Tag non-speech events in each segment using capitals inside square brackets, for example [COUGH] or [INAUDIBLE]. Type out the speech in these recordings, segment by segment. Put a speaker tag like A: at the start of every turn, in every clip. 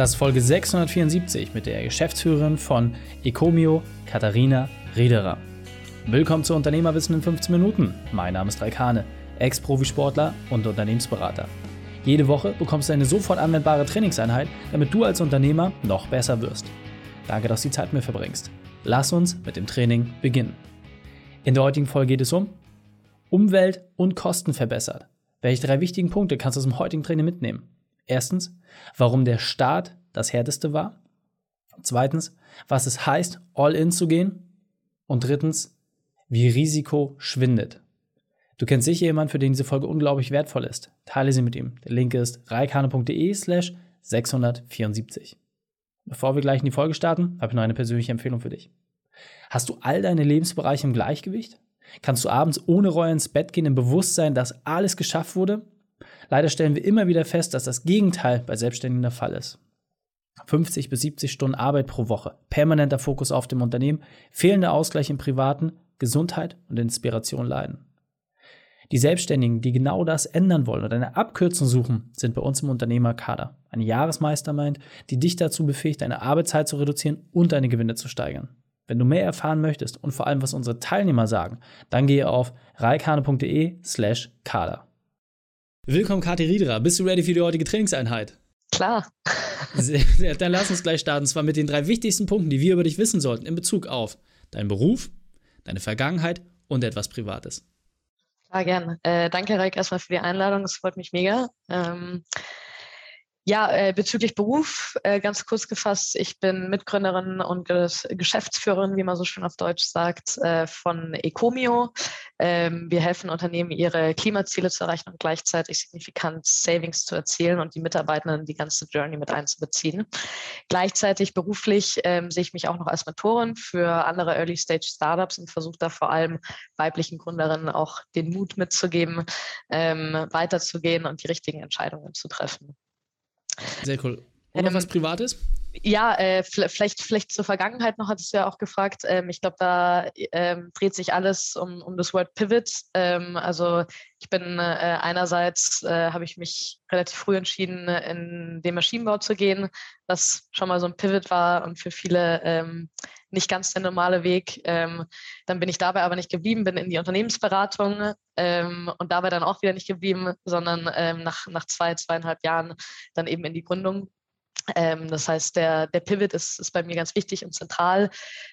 A: Das ist Folge 674 mit der Geschäftsführerin von Ecomio, Katharina Riederer. Willkommen zu Unternehmerwissen in 15 Minuten. Mein Name ist Raikane, Ex-Profisportler und Unternehmensberater. Jede Woche bekommst du eine sofort anwendbare Trainingseinheit, damit du als Unternehmer noch besser wirst. Danke, dass du die Zeit mit mir verbringst. Lass uns mit dem Training beginnen. In der heutigen Folge geht es um Umwelt und Kosten verbessert. Welche drei wichtigen Punkte kannst du aus dem heutigen Training mitnehmen? Erstens, warum der Start das härteste war. Zweitens, was es heißt, all in zu gehen. Und drittens, wie Risiko schwindet. Du kennst sicher jemanden, für den diese Folge unglaublich wertvoll ist. Teile sie mit ihm. Der Link ist reikane.de slash 674. Bevor wir gleich in die Folge starten, habe ich noch eine persönliche Empfehlung für dich. Hast du all deine Lebensbereiche im Gleichgewicht? Kannst du abends ohne Reue ins Bett gehen im Bewusstsein, dass alles geschafft wurde? Leider stellen wir immer wieder fest, dass das Gegenteil bei Selbstständigen der Fall ist. 50 bis 70 Stunden Arbeit pro Woche, permanenter Fokus auf dem Unternehmen, fehlender Ausgleich im Privaten, Gesundheit und Inspiration leiden. Die Selbstständigen, die genau das ändern wollen und eine Abkürzung suchen, sind bei uns im Unternehmerkader. Ein Jahresmeistermind, die dich dazu befähigt, deine Arbeitszeit zu reduzieren und deine Gewinne zu steigern. Wenn du mehr erfahren möchtest und vor allem, was unsere Teilnehmer sagen, dann gehe auf reikane.de slash kader. Willkommen, Kathi Riederer. Bist du ready für die heutige Trainingseinheit?
B: Klar.
A: Dann lass uns gleich starten. Und zwar mit den drei wichtigsten Punkten, die wir über dich wissen sollten in Bezug auf deinen Beruf, deine Vergangenheit und etwas Privates.
B: Klar, gern. Äh, danke, Reik, erstmal für die Einladung. Es freut mich mega. Ähm, ja, äh, bezüglich Beruf, äh, ganz kurz gefasst, ich bin Mitgründerin und Geschäftsführerin, wie man so schön auf Deutsch sagt, äh, von Ecomio. Ähm, wir helfen Unternehmen, ihre Klimaziele zu erreichen und gleichzeitig signifikant Savings zu erzielen und die Mitarbeitenden die ganze Journey mit einzubeziehen. Gleichzeitig beruflich ähm, sehe ich mich auch noch als Mentorin für andere Early-Stage-Startups und versuche da vor allem weiblichen Gründerinnen auch den Mut mitzugeben, ähm, weiterzugehen und die richtigen Entscheidungen zu treffen.
A: Sehr cool. Und noch ähm, was Privates?
B: Ja, äh, vielleicht, vielleicht zur Vergangenheit noch, hattest du ja auch gefragt. Ähm, ich glaube, da ähm, dreht sich alles um, um das Word Pivot. Ähm, also ich bin äh, einerseits, äh, habe ich mich relativ früh entschieden, in den Maschinenbau zu gehen, was schon mal so ein Pivot war und für viele ähm, nicht ganz der normale Weg. Ähm, dann bin ich dabei aber nicht geblieben, bin in die Unternehmensberatung ähm, und dabei dann auch wieder nicht geblieben, sondern nach, nach zwei, zweieinhalb Jahren dann eben in die Gründung ähm, das heißt, der, der Pivot ist, ist bei mir ganz wichtig und zentral.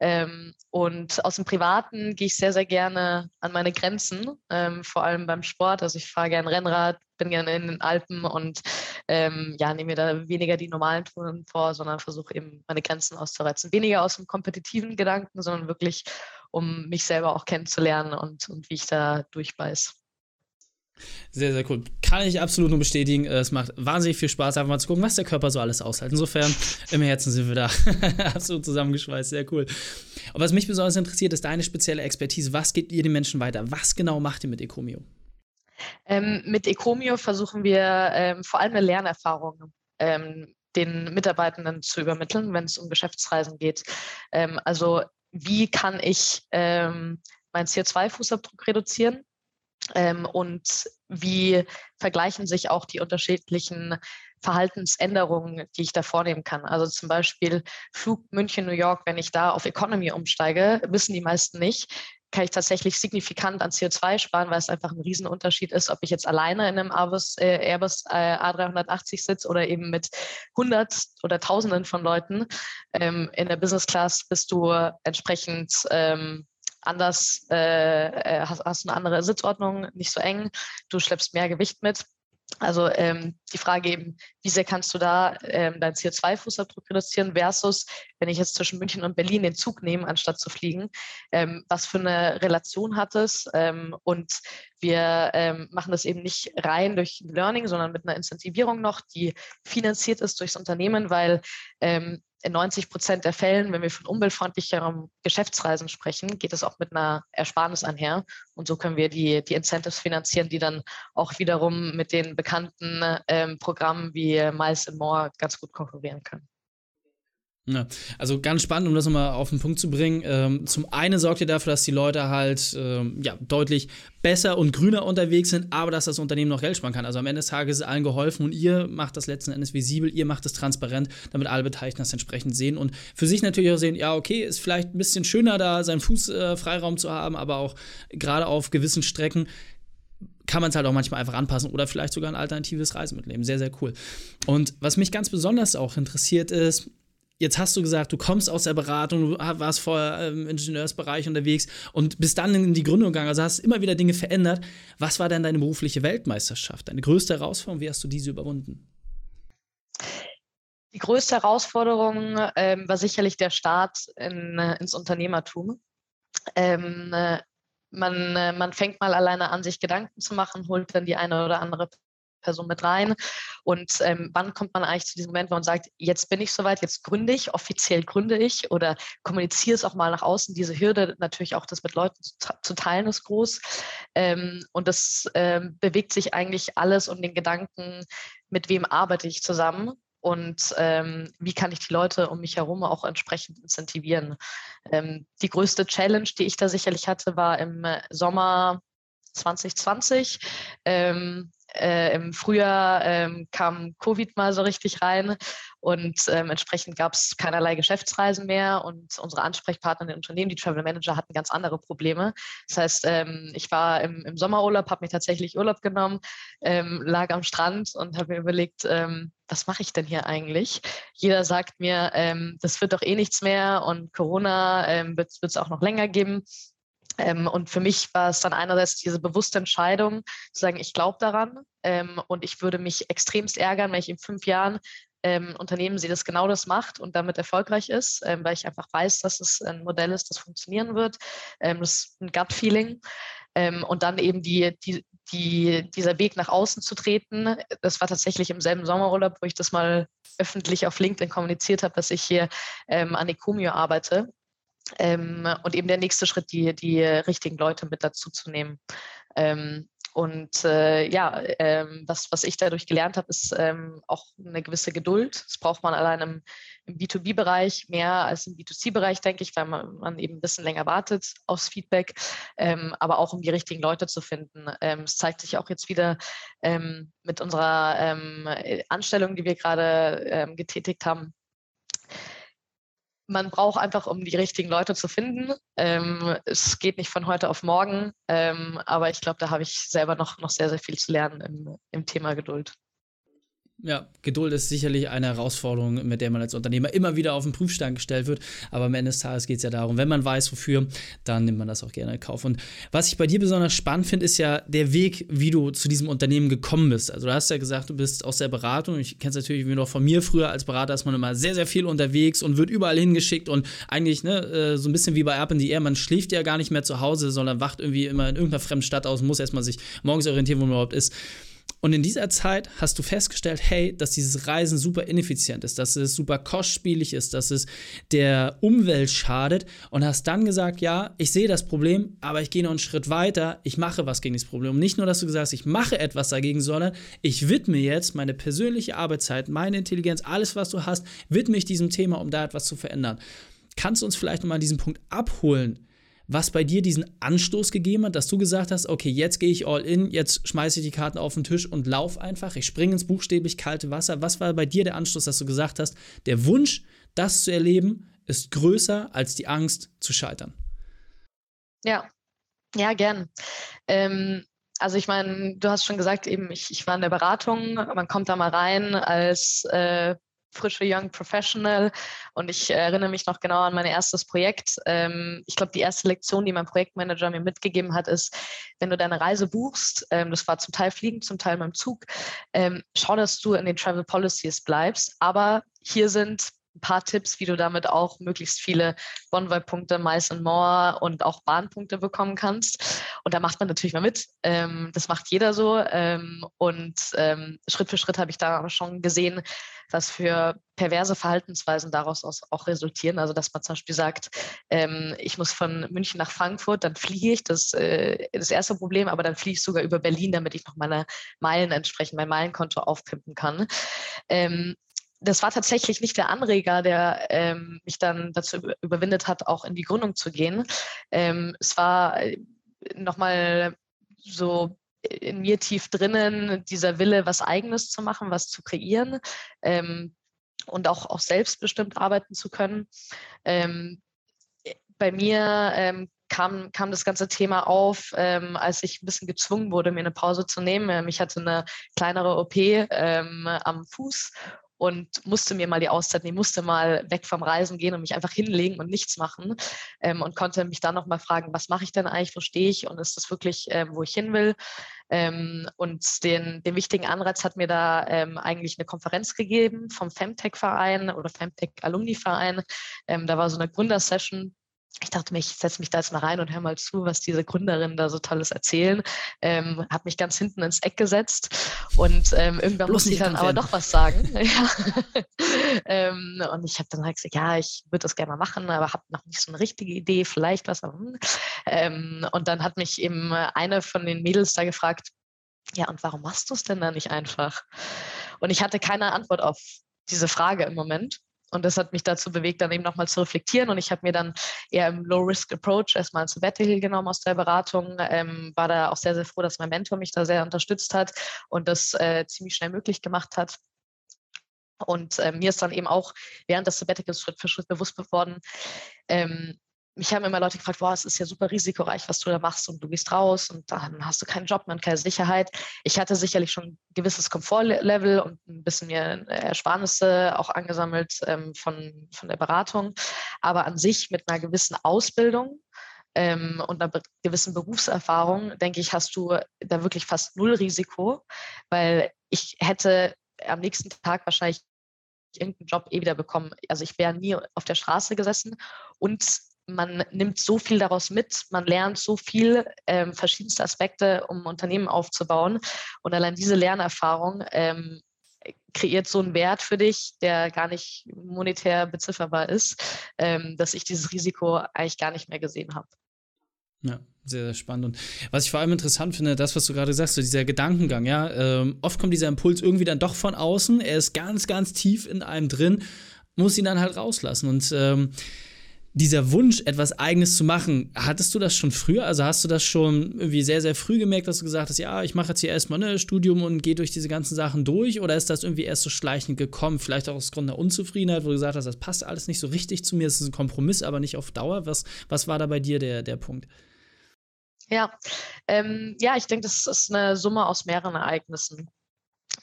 B: Ähm, und aus dem Privaten gehe ich sehr, sehr gerne an meine Grenzen, ähm, vor allem beim Sport. Also ich fahre gerne Rennrad, bin gerne in den Alpen und ähm, ja, nehme mir da weniger die normalen Touren vor, sondern versuche eben meine Grenzen auszureizen. Weniger aus dem kompetitiven Gedanken, sondern wirklich, um mich selber auch kennenzulernen und, und wie ich da durchbeiß.
A: Sehr, sehr cool. Kann ich absolut nur bestätigen. Es macht wahnsinnig viel Spaß, einfach mal zu gucken, was der Körper so alles aushält. Insofern, im Herzen sind wir da [LAUGHS] absolut zusammengeschweißt. Sehr cool. Und was mich besonders interessiert, ist deine spezielle Expertise. Was geht ihr den Menschen weiter? Was genau macht ihr mit Ecomio?
B: Ähm, mit Ecomio versuchen wir ähm, vor allem eine Lernerfahrung ähm, den Mitarbeitenden zu übermitteln, wenn es um Geschäftsreisen geht. Ähm, also wie kann ich ähm, meinen CO2-Fußabdruck reduzieren? Ähm, und wie vergleichen sich auch die unterschiedlichen Verhaltensänderungen, die ich da vornehmen kann. Also zum Beispiel Flug München-New York, wenn ich da auf Economy umsteige, wissen die meisten nicht, kann ich tatsächlich signifikant an CO2 sparen, weil es einfach ein Riesenunterschied ist, ob ich jetzt alleine in einem Airbus, äh, Airbus äh, A380 sitze oder eben mit hundert oder Tausenden von Leuten. Ähm, in der Business Class bist du entsprechend ähm, anders, äh, äh, hast, hast eine andere Sitzordnung, nicht so eng, du schleppst mehr Gewicht mit. Also ähm, die Frage eben, wie sehr kannst du da ähm, deinen CO2-Fußabdruck reduzieren versus, wenn ich jetzt zwischen München und Berlin den Zug nehme, anstatt zu fliegen, ähm, was für eine Relation hat es? Ähm, und wir ähm, machen das eben nicht rein durch Learning, sondern mit einer Incentivierung noch, die finanziert ist durchs Unternehmen, weil ähm, in 90 Prozent der Fällen, wenn wir von umweltfreundlicherem Geschäftsreisen sprechen, geht es auch mit einer Ersparnis einher. Und so können wir die, die Incentives finanzieren, die dann auch wiederum mit den bekannten ähm, Programmen wie Miles and More ganz gut konkurrieren können.
A: Ja, also ganz spannend, um das nochmal auf den Punkt zu bringen. Ähm, zum einen sorgt ihr dafür, dass die Leute halt ähm, ja, deutlich besser und grüner unterwegs sind, aber dass das Unternehmen noch Geld sparen kann. Also am Ende des Tages ist allen geholfen und ihr macht das letzten Endes visibel, ihr macht es transparent, damit alle Beteiligten das entsprechend sehen und für sich natürlich auch sehen, ja, okay, ist vielleicht ein bisschen schöner da, seinen Fußfreiraum äh, zu haben, aber auch gerade auf gewissen Strecken kann man es halt auch manchmal einfach anpassen oder vielleicht sogar ein alternatives Reisemittel nehmen. Sehr, sehr cool. Und was mich ganz besonders auch interessiert ist, jetzt hast du gesagt, du kommst aus der Beratung, du warst vorher im Ingenieursbereich unterwegs und bist dann in die Gründung gegangen, also hast immer wieder Dinge verändert. Was war denn deine berufliche Weltmeisterschaft, deine größte Herausforderung? Wie hast du diese überwunden?
B: Die größte Herausforderung ähm, war sicherlich der Start in, äh, ins Unternehmertum. Ähm, äh, man, äh, man fängt mal alleine an, sich Gedanken zu machen, holt dann die eine oder andere Person mit rein. Und ähm, wann kommt man eigentlich zu diesem Moment, wo man sagt, jetzt bin ich soweit, jetzt gründe ich, offiziell gründe ich oder kommuniziere es auch mal nach außen. Diese Hürde natürlich auch, das mit Leuten zu, zu teilen, ist groß. Ähm, und das ähm, bewegt sich eigentlich alles um den Gedanken, mit wem arbeite ich zusammen und ähm, wie kann ich die Leute um mich herum auch entsprechend incentivieren. Ähm, die größte Challenge, die ich da sicherlich hatte, war im Sommer 2020. Ähm, äh, Im Frühjahr ähm, kam Covid mal so richtig rein und ähm, entsprechend gab es keinerlei Geschäftsreisen mehr und unsere Ansprechpartner in den Unternehmen, die Travel Manager, hatten ganz andere Probleme. Das heißt, ähm, ich war im, im Sommerurlaub, habe mir tatsächlich Urlaub genommen, ähm, lag am Strand und habe mir überlegt, ähm, was mache ich denn hier eigentlich? Jeder sagt mir, ähm, das wird doch eh nichts mehr und Corona wird es auch noch länger geben. Ähm, und für mich war es dann einerseits diese bewusste Entscheidung, zu sagen, ich glaube daran ähm, und ich würde mich extremst ärgern, wenn ich in fünf Jahren ähm, Unternehmen sehe, das genau das macht und damit erfolgreich ist, ähm, weil ich einfach weiß, dass es ein Modell ist, das funktionieren wird. Ähm, das ist ein Gut-Feeling. Ähm, und dann eben die, die, die, dieser Weg nach außen zu treten. Das war tatsächlich im selben Sommerurlaub, wo ich das mal öffentlich auf LinkedIn kommuniziert habe, dass ich hier an Ecomio arbeite ähm, und eben der nächste Schritt, die, die richtigen Leute mit dazu zu nehmen. Ähm, und äh, ja, ähm, was, was ich dadurch gelernt habe, ist ähm, auch eine gewisse Geduld. Das braucht man allein im, im B2B-Bereich mehr als im B2C-Bereich, denke ich, weil man, man, eben ein bisschen länger wartet aufs Feedback, ähm, aber auch um die richtigen Leute zu finden. Ähm, es zeigt sich auch jetzt wieder ähm, mit unserer ähm, Anstellung, die wir gerade getätigt haben, man braucht einfach, um die richtigen Leute zu finden. Ähm, es geht nicht von heute auf morgen, ähm, aber ich glaube, da habe ich selber noch, noch sehr, sehr viel zu lernen im, im Thema Geduld.
A: Ja, Geduld ist sicherlich eine Herausforderung, mit der man als Unternehmer immer wieder auf den Prüfstand gestellt wird. Aber am Ende des Tages geht es ja darum, wenn man weiß, wofür, dann nimmt man das auch gerne in Kauf. Und was ich bei dir besonders spannend finde, ist ja der Weg, wie du zu diesem Unternehmen gekommen bist. Also du hast ja gesagt, du bist aus der Beratung. Ich kenne es natürlich wie noch von mir früher als Berater, ist man immer sehr, sehr viel unterwegs und wird überall hingeschickt und eigentlich ne, äh, so ein bisschen wie bei Up in the Air, man schläft ja gar nicht mehr zu Hause, sondern wacht irgendwie immer in irgendeiner fremden Stadt aus, muss erstmal sich morgens orientieren, wo man überhaupt ist. Und in dieser Zeit hast du festgestellt, hey, dass dieses Reisen super ineffizient ist, dass es super kostspielig ist, dass es der Umwelt schadet und hast dann gesagt, ja, ich sehe das Problem, aber ich gehe noch einen Schritt weiter, ich mache was gegen das Problem. Nicht nur, dass du gesagt hast, ich mache etwas dagegen, sondern ich widme jetzt meine persönliche Arbeitszeit, meine Intelligenz, alles, was du hast, widme ich diesem Thema, um da etwas zu verändern. Kannst du uns vielleicht nochmal an diesem Punkt abholen, was bei dir diesen Anstoß gegeben hat, dass du gesagt hast, okay, jetzt gehe ich all in, jetzt schmeiße ich die Karten auf den Tisch und lauf einfach, ich springe ins buchstäblich kalte Wasser. Was war bei dir der Anstoß, dass du gesagt hast, der Wunsch, das zu erleben, ist größer als die Angst zu scheitern?
B: Ja, ja, gern. Ähm, also ich meine, du hast schon gesagt, eben, ich, ich war in der Beratung, man kommt da mal rein als äh, frische Young Professional und ich erinnere mich noch genau an mein erstes Projekt. Ähm, ich glaube, die erste Lektion, die mein Projektmanager mir mitgegeben hat, ist, wenn du deine Reise buchst, ähm, das war zum Teil fliegen, zum Teil mit dem Zug, ähm, schau, dass du in den Travel Policies bleibst. Aber hier sind ein paar Tipps, wie du damit auch möglichst viele Bonvoy-Punkte, Mice and More und auch Bahnpunkte bekommen kannst. Und da macht man natürlich mal mit. Ähm, das macht jeder so. Ähm, und ähm, Schritt für Schritt habe ich da schon gesehen, was für perverse Verhaltensweisen daraus auch resultieren. Also dass man zum Beispiel sagt, ähm, ich muss von München nach Frankfurt, dann fliege ich, das äh, das erste Problem, aber dann fliege ich sogar über Berlin, damit ich noch meine Meilen entsprechend, mein Meilenkonto aufpimpen kann. Ähm, das war tatsächlich nicht der Anreger, der ähm, mich dann dazu überwindet hat, auch in die Gründung zu gehen. Ähm, es war äh, nochmal so in mir tief drinnen dieser Wille, was Eigenes zu machen, was zu kreieren ähm, und auch, auch selbstbestimmt arbeiten zu können. Ähm, bei mir ähm, kam, kam das ganze Thema auf, ähm, als ich ein bisschen gezwungen wurde, mir eine Pause zu nehmen. Ähm, ich hatte eine kleinere OP ähm, am Fuß und musste mir mal die Auszeit nehmen, musste mal weg vom Reisen gehen und mich einfach hinlegen und nichts machen ähm, und konnte mich dann nochmal fragen, was mache ich denn eigentlich, wo stehe ich und ist das wirklich, ähm, wo ich hin will? Ähm, und den, den wichtigen Anreiz hat mir da ähm, eigentlich eine Konferenz gegeben vom Femtech-Verein oder Femtech-Alumni-Verein. Ähm, da war so eine Gründersession ich dachte mir, ich setze mich da jetzt mal rein und höre mal zu, was diese Gründerinnen da so Tolles erzählen. Ähm, habe mich ganz hinten ins Eck gesetzt und ähm, irgendwann Bloß musste ich dann aber doch was sagen. [LAUGHS] ähm, und ich habe dann halt gesagt, ja, ich würde das gerne mal machen, aber habe noch nicht so eine richtige Idee, vielleicht was. Ähm, und dann hat mich eben eine von den Mädels da gefragt, ja, und warum machst du es denn da nicht einfach? Und ich hatte keine Antwort auf diese Frage im Moment. Und das hat mich dazu bewegt, dann eben nochmal zu reflektieren. Und ich habe mir dann eher im Low-Risk-Approach erstmal ein Sabbatical genommen aus der Beratung. Ähm, war da auch sehr, sehr froh, dass mein Mentor mich da sehr unterstützt hat und das äh, ziemlich schnell möglich gemacht hat. Und äh, mir ist dann eben auch während des Sabbaticals Schritt für Schritt bewusst geworden, ähm, mich haben immer Leute gefragt, boah, es ist ja super risikoreich, was du da machst und du gehst raus und dann hast du keinen Job mehr und keine Sicherheit. Ich hatte sicherlich schon ein gewisses Komfortlevel und ein bisschen mehr Ersparnisse auch angesammelt ähm, von, von der Beratung. Aber an sich mit einer gewissen Ausbildung ähm, und einer gewissen Berufserfahrung, denke ich, hast du da wirklich fast null Risiko, weil ich hätte am nächsten Tag wahrscheinlich irgendeinen Job eh wieder bekommen. Also ich wäre nie auf der Straße gesessen und man nimmt so viel daraus mit, man lernt so viel, ähm, verschiedenste Aspekte, um Unternehmen aufzubauen. Und allein diese Lernerfahrung ähm, kreiert so einen Wert für dich, der gar nicht monetär bezifferbar ist, ähm, dass ich dieses Risiko eigentlich gar nicht mehr gesehen habe.
A: Ja, sehr, sehr spannend. Und was ich vor allem interessant finde, das, was du gerade sagst, so dieser Gedankengang, ja, ähm, oft kommt dieser Impuls irgendwie dann doch von außen, er ist ganz, ganz tief in einem drin, muss ihn dann halt rauslassen. Und ähm, dieser Wunsch, etwas Eigenes zu machen, hattest du das schon früher? Also hast du das schon irgendwie sehr, sehr früh gemerkt, dass du gesagt hast, ja, ich mache jetzt hier erstmal ein ne, Studium und gehe durch diese ganzen Sachen durch? Oder ist das irgendwie erst so schleichend gekommen? Vielleicht auch aus Grund der Unzufriedenheit, wo du gesagt hast, das passt alles nicht so richtig zu mir, es ist ein Kompromiss, aber nicht auf Dauer. Was, was war da bei dir der, der Punkt?
B: Ja, ähm, ja, ich denke, das ist eine Summe aus mehreren Ereignissen.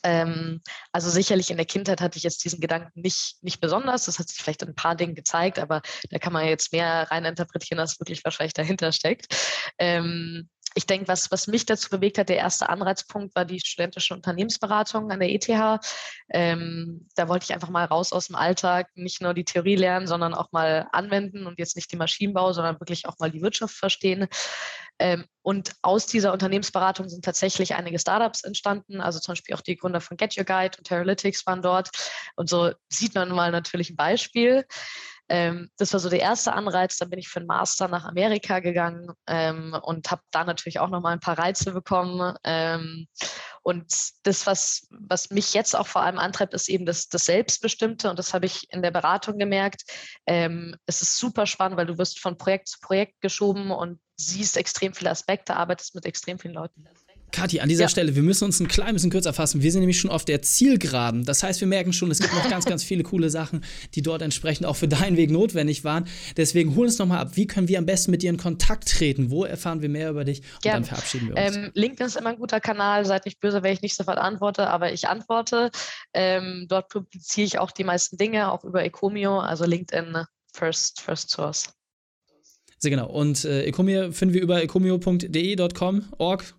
B: Ähm, also sicherlich in der Kindheit hatte ich jetzt diesen Gedanken nicht, nicht besonders. Das hat sich vielleicht in ein paar Dingen gezeigt, aber da kann man jetzt mehr reininterpretieren, als wirklich wahrscheinlich dahinter steckt. Ähm, ich denke, was, was mich dazu bewegt hat, der erste Anreizpunkt war die studentische Unternehmensberatung an der ETH. Ähm, da wollte ich einfach mal raus aus dem Alltag, nicht nur die Theorie lernen, sondern auch mal anwenden und jetzt nicht den Maschinenbau, sondern wirklich auch mal die Wirtschaft verstehen. Ähm, und aus dieser Unternehmensberatung sind tatsächlich einige Startups entstanden, also zum Beispiel auch die Gründer von Get Your Guide und Teralytics waren dort. Und so sieht man mal natürlich ein Beispiel. Ähm, das war so der erste Anreiz. Dann bin ich für einen Master nach Amerika gegangen ähm, und habe da natürlich auch nochmal ein paar Reize bekommen. Ähm, und das, was, was mich jetzt auch vor allem antreibt, ist eben das, das Selbstbestimmte. Und das habe ich in der Beratung gemerkt. Ähm, es ist super spannend, weil du wirst von Projekt zu Projekt geschoben und siehst extrem viele Aspekte, arbeitest mit extrem vielen Leuten.
A: Kathi, an dieser ja. Stelle, wir müssen uns ein klein bisschen kürzer fassen. Wir sind nämlich schon auf der Zielgeraden. Das heißt, wir merken schon, es gibt noch ganz, ganz viele coole Sachen, die dort entsprechend auch für deinen Weg notwendig waren. Deswegen hol uns nochmal ab. Wie können wir am besten mit dir in Kontakt treten? Wo erfahren wir mehr über dich? Und Gern. dann verabschieden wir uns.
B: Ähm, LinkedIn ist immer ein guter Kanal. Seid nicht böse, wenn ich nicht sofort antworte, aber ich antworte. Ähm, dort publiziere ich auch die meisten Dinge, auch über Ecomio, also LinkedIn First, First Source.
A: Sehr genau. Und äh, Ecomio finden wir über ecomio.de.com, org.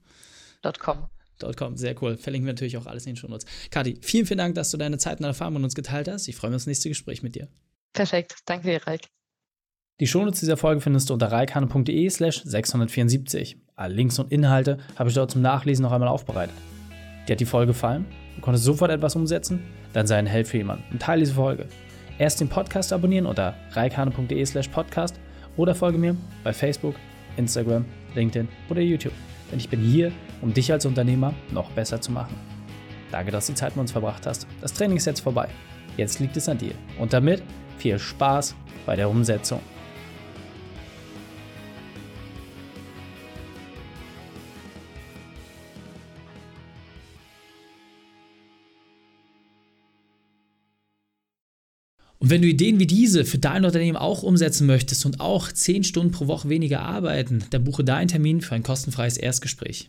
B: .com.
A: .com, sehr cool. Verlinken wir natürlich auch alles in den Shownotes. Kati, vielen, vielen Dank, dass du deine Zeit und Erfahrung mit uns geteilt hast. Ich freue mich auf das nächste Gespräch mit dir.
B: Perfekt. Danke dir, Reik.
A: Die Shownotes dieser Folge findest du unter reikane.de slash 674. Alle Links und Inhalte habe ich dort zum Nachlesen noch einmal aufbereitet. Dir hat die Folge gefallen? Du konntest sofort etwas umsetzen? Dann sei ein Held für jemanden und teile diese Folge. Erst den Podcast abonnieren unter reikane.de slash podcast oder folge mir bei Facebook, Instagram, LinkedIn oder YouTube. Denn ich bin hier, um dich als Unternehmer noch besser zu machen. Danke, dass du die Zeit mit uns verbracht hast. Das Training ist jetzt vorbei. Jetzt liegt es an dir. Und damit viel Spaß bei der Umsetzung. Und wenn du Ideen wie diese für dein Unternehmen auch umsetzen möchtest und auch 10 Stunden pro Woche weniger arbeiten, dann buche deinen Termin für ein kostenfreies Erstgespräch.